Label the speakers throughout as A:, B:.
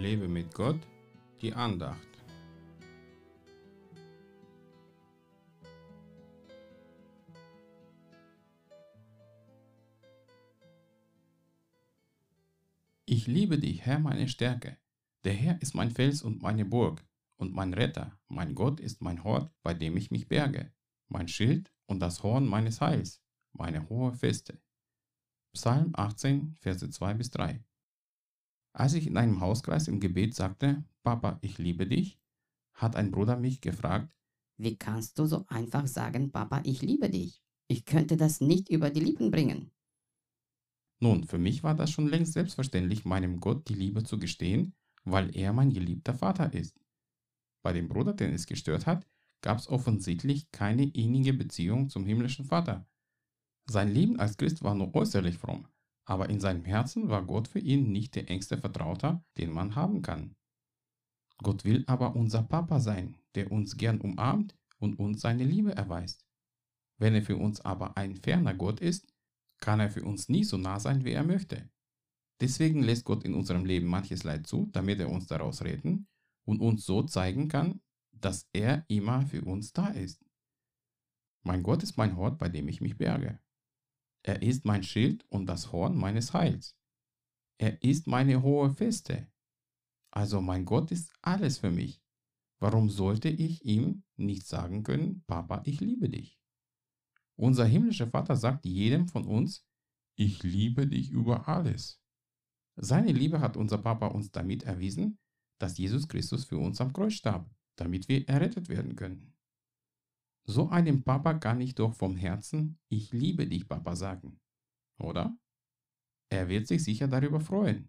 A: Lebe mit Gott, die Andacht. Ich liebe dich, Herr, meine Stärke. Der Herr ist mein Fels und meine Burg und mein Retter. Mein Gott ist mein Hort, bei dem ich mich berge, mein Schild und das Horn meines Heils, meine hohe Feste. Psalm 18, Verse 2 bis 3. Als ich in einem Hauskreis im Gebet sagte, Papa, ich liebe dich, hat ein Bruder mich gefragt,
B: Wie kannst du so einfach sagen, Papa, ich liebe dich? Ich könnte das nicht über die Lippen bringen.
A: Nun, für mich war das schon längst selbstverständlich, meinem Gott die Liebe zu gestehen, weil er mein geliebter Vater ist. Bei dem Bruder, den es gestört hat, gab es offensichtlich keine innige Beziehung zum himmlischen Vater. Sein Leben als Christ war nur äußerlich fromm, aber in seinem Herzen war Gott für ihn nicht der engste Vertrauter, den man haben kann. Gott will aber unser Papa sein, der uns gern umarmt und uns seine Liebe erweist. Wenn er für uns aber ein ferner Gott ist, kann er für uns nie so nah sein, wie er möchte. Deswegen lässt Gott in unserem Leben manches Leid zu, damit er uns daraus retten und uns so zeigen kann, dass er immer für uns da ist. Mein Gott ist mein Hort, bei dem ich mich berge. Er ist mein Schild und das Horn meines Heils. Er ist meine hohe Feste. Also mein Gott ist alles für mich. Warum sollte ich ihm nicht sagen können, Papa, ich liebe dich? Unser himmlischer Vater sagt jedem von uns, ich liebe dich über alles. Seine Liebe hat unser Papa uns damit erwiesen, dass Jesus Christus für uns am Kreuz starb, damit wir errettet werden können. So einem Papa kann ich doch vom Herzen, ich liebe dich, Papa sagen. Oder? Er wird sich sicher darüber freuen.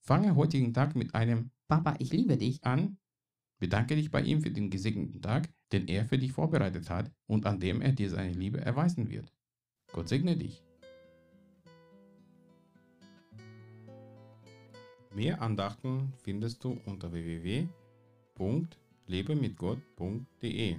A: Fange heutigen Tag mit einem
B: Papa, ich liebe dich
A: an Bedanke dich bei ihm für den gesegneten Tag, den er für dich vorbereitet hat und an dem er dir seine Liebe erweisen wird. Gott segne dich. Mehr Andachten findest du unter www.lebemitgott.de.